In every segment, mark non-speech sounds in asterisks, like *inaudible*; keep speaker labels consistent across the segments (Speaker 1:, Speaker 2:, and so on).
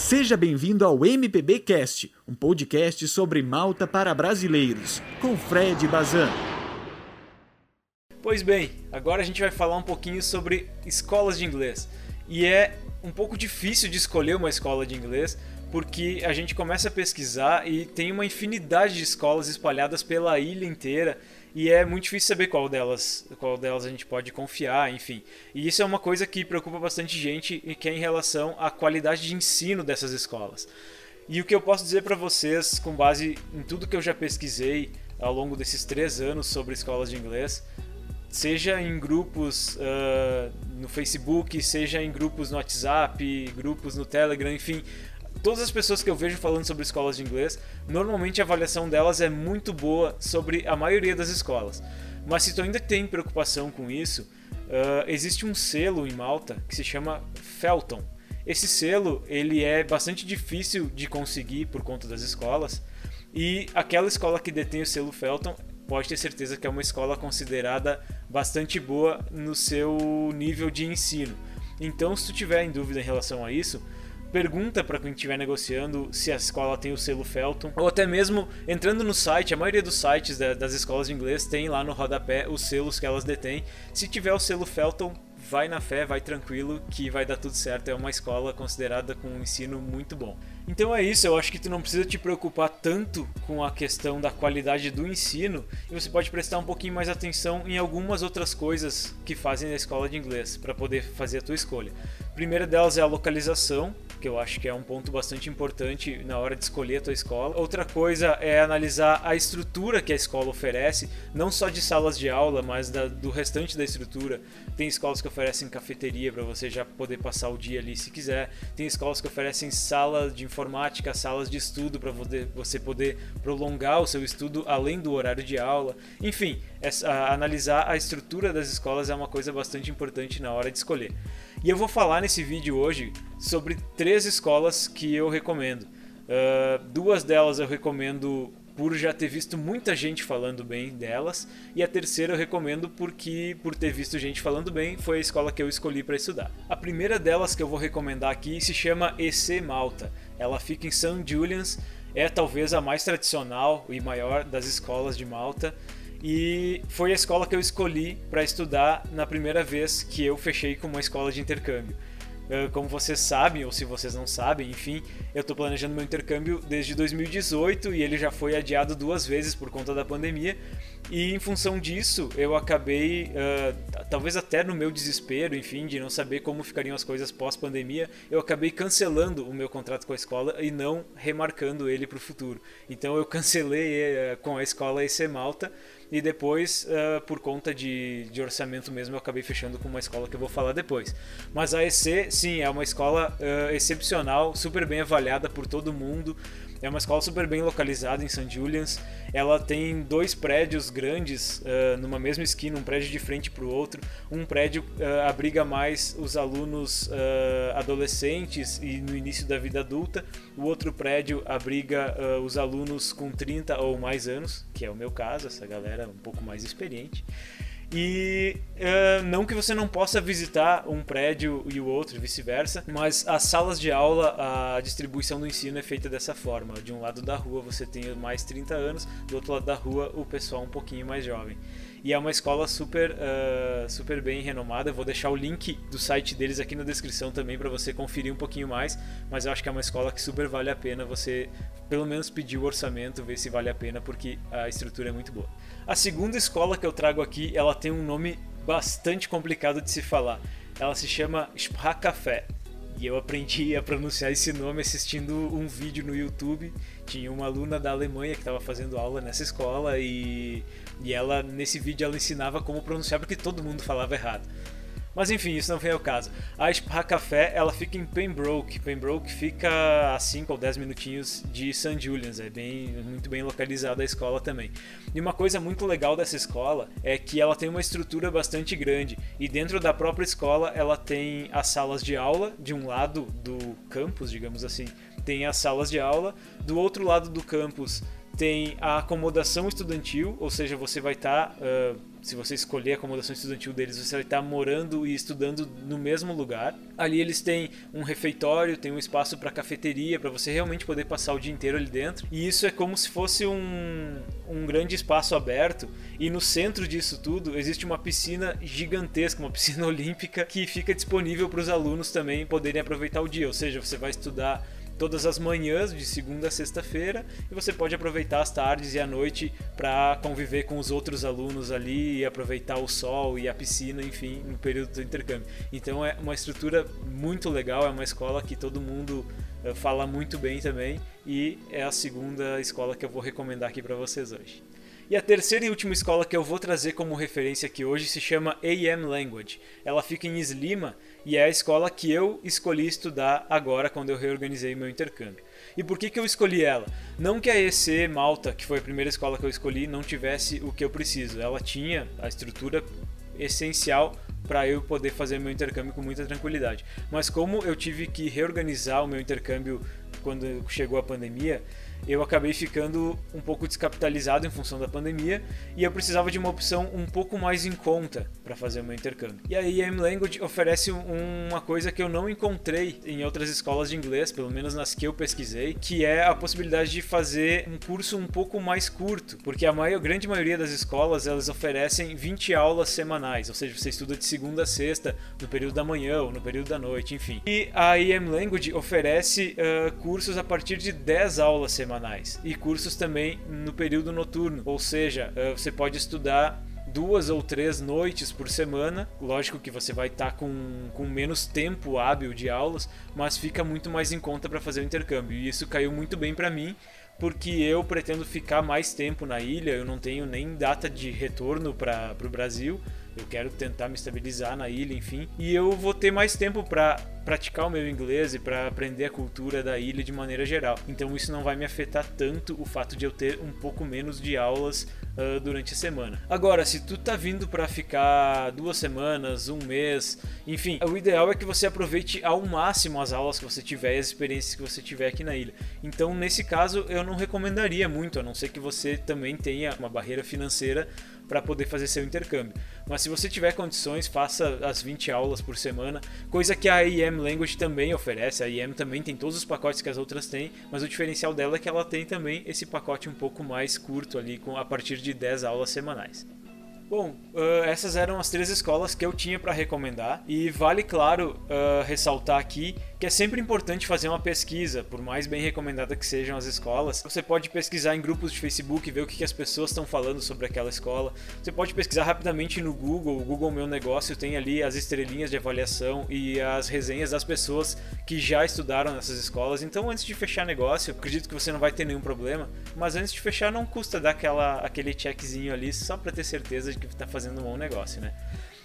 Speaker 1: Seja bem-vindo ao MPB Cast, um podcast sobre Malta para brasileiros, com Fred Bazan.
Speaker 2: Pois bem, agora a gente vai falar um pouquinho sobre escolas de inglês. E é um pouco difícil de escolher uma escola de inglês, porque a gente começa a pesquisar e tem uma infinidade de escolas espalhadas pela ilha inteira e é muito difícil saber qual delas, qual delas a gente pode confiar, enfim. E isso é uma coisa que preocupa bastante gente e que é em relação à qualidade de ensino dessas escolas. E o que eu posso dizer para vocês, com base em tudo que eu já pesquisei ao longo desses três anos sobre escolas de inglês, seja em grupos uh, no Facebook, seja em grupos no WhatsApp, grupos no Telegram, enfim, todas as pessoas que eu vejo falando sobre escolas de inglês, normalmente a avaliação delas é muito boa sobre a maioria das escolas. Mas se tu ainda tem preocupação com isso, uh, existe um selo em Malta que se chama Felton. Esse selo ele é bastante difícil de conseguir por conta das escolas e aquela escola que detém o selo Felton pode ter certeza que é uma escola considerada bastante boa no seu nível de ensino. Então, se tu tiver em dúvida em relação a isso, pergunta para quem estiver negociando se a escola tem o selo Felton, ou até mesmo entrando no site, a maioria dos sites das escolas de inglês tem lá no rodapé os selos que elas detêm. Se tiver o selo Felton, vai na fé, vai tranquilo que vai dar tudo certo. É uma escola considerada com um ensino muito bom. Então é isso, eu acho que tu não precisa te preocupar tanto com a questão da qualidade do ensino e você pode prestar um pouquinho mais atenção em algumas outras coisas que fazem na escola de inglês para poder fazer a tua escolha. A primeira delas é a localização, que eu acho que é um ponto bastante importante na hora de escolher a tua escola. Outra coisa é analisar a estrutura que a escola oferece, não só de salas de aula, mas da, do restante da estrutura. Tem escolas que oferecem cafeteria para você já poder passar o dia ali se quiser. Tem escolas que oferecem sala de informática, salas de estudo para você poder prolongar o seu estudo além do horário de aula. Enfim, essa, analisar a estrutura das escolas é uma coisa bastante importante na hora de escolher. E eu vou falar nesse vídeo hoje sobre três escolas que eu recomendo. Uh, duas delas eu recomendo por já ter visto muita gente falando bem delas, e a terceira eu recomendo porque, por ter visto gente falando bem, foi a escola que eu escolhi para estudar. A primeira delas que eu vou recomendar aqui se chama EC Malta. Ela fica em St. Julian's, é talvez a mais tradicional e maior das escolas de Malta e foi a escola que eu escolhi para estudar na primeira vez que eu fechei com uma escola de intercâmbio. Ah, como vocês sabem, ou se vocês não sabem, enfim, eu estou planejando meu intercâmbio desde 2018 e ele já foi adiado duas vezes por conta da pandemia. E em função disso, eu acabei, uh, talvez até no meu desespero, enfim, de não saber como ficariam as coisas pós-pandemia, eu acabei cancelando o meu contrato com a escola e não remarcando ele para o futuro. Então eu cancelei uh, com a escola EC Malta e depois, uh, por conta de, de orçamento mesmo, eu acabei fechando com uma escola que eu vou falar depois. Mas a EC, sim, é uma escola uh, excepcional, super bem avaliada por todo mundo. É uma escola super bem localizada em St. Julian's. Ela tem dois prédios grandes uh, numa mesma esquina, um prédio de frente para o outro. Um prédio uh, abriga mais os alunos uh, adolescentes e no início da vida adulta. O outro prédio abriga os alunos com 30 ou mais anos, que é o meu caso, essa galera um pouco mais experiente. E uh, não que você não possa visitar um prédio e o outro, vice-versa, mas as salas de aula, a distribuição do ensino é feita dessa forma. De um lado da rua você tem mais 30 anos, do outro lado da rua o pessoal um pouquinho mais jovem. E é uma escola super, uh, super bem renomada. Vou deixar o link do site deles aqui na descrição também para você conferir um pouquinho mais. Mas eu acho que é uma escola que super vale a pena você, pelo menos, pedir o orçamento, ver se vale a pena, porque a estrutura é muito boa. A segunda escola que eu trago aqui, ela tem um nome bastante complicado de se falar. Ela se chama Sprachcafé. E eu aprendi a pronunciar esse nome assistindo um vídeo no YouTube. Tinha uma aluna da Alemanha que estava fazendo aula nessa escola e, e ela nesse vídeo ela ensinava como pronunciar porque todo mundo falava errado. Mas enfim, isso não vem ao caso. A Spa Café, ela fica em Pembroke. Pembroke fica a 5 ou 10 minutinhos de St. Julian's, é bem, muito bem localizada a escola também. E uma coisa muito legal dessa escola é que ela tem uma estrutura bastante grande e dentro da própria escola ela tem as salas de aula de um lado do campus, digamos assim, tem as salas de aula, do outro lado do campus tem a acomodação estudantil, ou seja, você vai estar, tá, uh, se você escolher a acomodação estudantil deles, você vai estar tá morando e estudando no mesmo lugar. Ali eles têm um refeitório, tem um espaço para cafeteria, para você realmente poder passar o dia inteiro ali dentro. E isso é como se fosse um, um grande espaço aberto. E no centro disso tudo existe uma piscina gigantesca, uma piscina *laughs* olímpica, que fica disponível para os alunos também poderem aproveitar o dia. Ou seja, você vai estudar todas as manhãs de segunda a sexta-feira e você pode aproveitar as tardes e a noite para conviver com os outros alunos ali e aproveitar o sol e a piscina, enfim, no período do intercâmbio. Então é uma estrutura muito legal, é uma escola que todo mundo uh, fala muito bem também e é a segunda escola que eu vou recomendar aqui para vocês hoje. E a terceira e última escola que eu vou trazer como referência aqui hoje se chama AM Language. Ela fica em Slima e é a escola que eu escolhi estudar agora quando eu reorganizei meu intercâmbio. E por que, que eu escolhi ela? Não que a EC Malta, que foi a primeira escola que eu escolhi, não tivesse o que eu preciso. Ela tinha a estrutura essencial para eu poder fazer meu intercâmbio com muita tranquilidade. Mas como eu tive que reorganizar o meu intercâmbio quando chegou a pandemia, eu acabei ficando um pouco descapitalizado em função da pandemia e eu precisava de uma opção um pouco mais em conta para fazer o meu intercâmbio. E a EM Language oferece uma coisa que eu não encontrei em outras escolas de inglês, pelo menos nas que eu pesquisei, que é a possibilidade de fazer um curso um pouco mais curto, porque a maior, grande maioria das escolas elas oferecem 20 aulas semanais, ou seja, você estuda de segunda a sexta no período da manhã ou no período da noite, enfim. E a EM Language oferece uh, cursos a partir de 10 aulas semanais semanais e cursos também no período noturno, ou seja, eh, você pode estudar duas ou três noites por semana. Lógico que você vai estar tá com, com menos tempo hábil de aulas, mas fica muito mais em conta para fazer o intercâmbio. E isso caiu muito bem para mim, porque eu pretendo ficar mais tempo na ilha. Eu não tenho nem data de retorno para o Brasil. Eu quero tentar me estabilizar na ilha, enfim. E eu vou ter mais tempo para praticar o meu inglês e para aprender a cultura da ilha de maneira geral. Então isso não vai me afetar tanto o fato de eu ter um pouco menos de aulas uh, durante a semana. Agora, se tu tá vindo para ficar duas semanas, um mês, enfim, o ideal é que você aproveite ao máximo as aulas que você tiver e as experiências que você tiver aqui na ilha. Então, nesse caso, eu não recomendaria muito, a não ser que você também tenha uma barreira financeira para poder fazer seu intercâmbio. Mas se você tiver condições, faça as 20 aulas por semana, coisa que a IEM Language também oferece. A IEM também tem todos os pacotes que as outras têm, mas o diferencial dela é que ela tem também esse pacote um pouco mais curto ali, com a partir de 10 aulas semanais. Bom, uh, essas eram as três escolas que eu tinha para recomendar e vale, claro, uh, ressaltar aqui que é sempre importante fazer uma pesquisa, por mais bem recomendada que sejam as escolas. Você pode pesquisar em grupos de Facebook, ver o que as pessoas estão falando sobre aquela escola. Você pode pesquisar rapidamente no Google, o Google Meu Negócio tem ali as estrelinhas de avaliação e as resenhas das pessoas que já estudaram nessas escolas. Então, antes de fechar negócio, acredito que você não vai ter nenhum problema, mas antes de fechar não custa dar aquela, aquele checkzinho ali só para ter certeza de que está fazendo um bom negócio, né?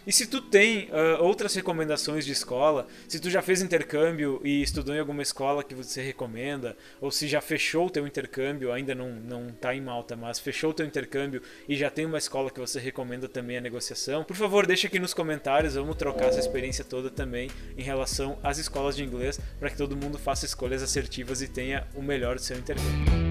Speaker 2: E se tu tem uh, outras recomendações de escola, se tu já fez intercâmbio e estudou em alguma escola que você recomenda, ou se já fechou o teu intercâmbio, ainda não, não tá em Malta, mas fechou o teu intercâmbio e já tem uma escola que você recomenda também a negociação, por favor, deixa aqui nos comentários, vamos trocar essa experiência toda também em relação às escolas de inglês, para que todo mundo faça escolhas assertivas e tenha o melhor do seu intercâmbio.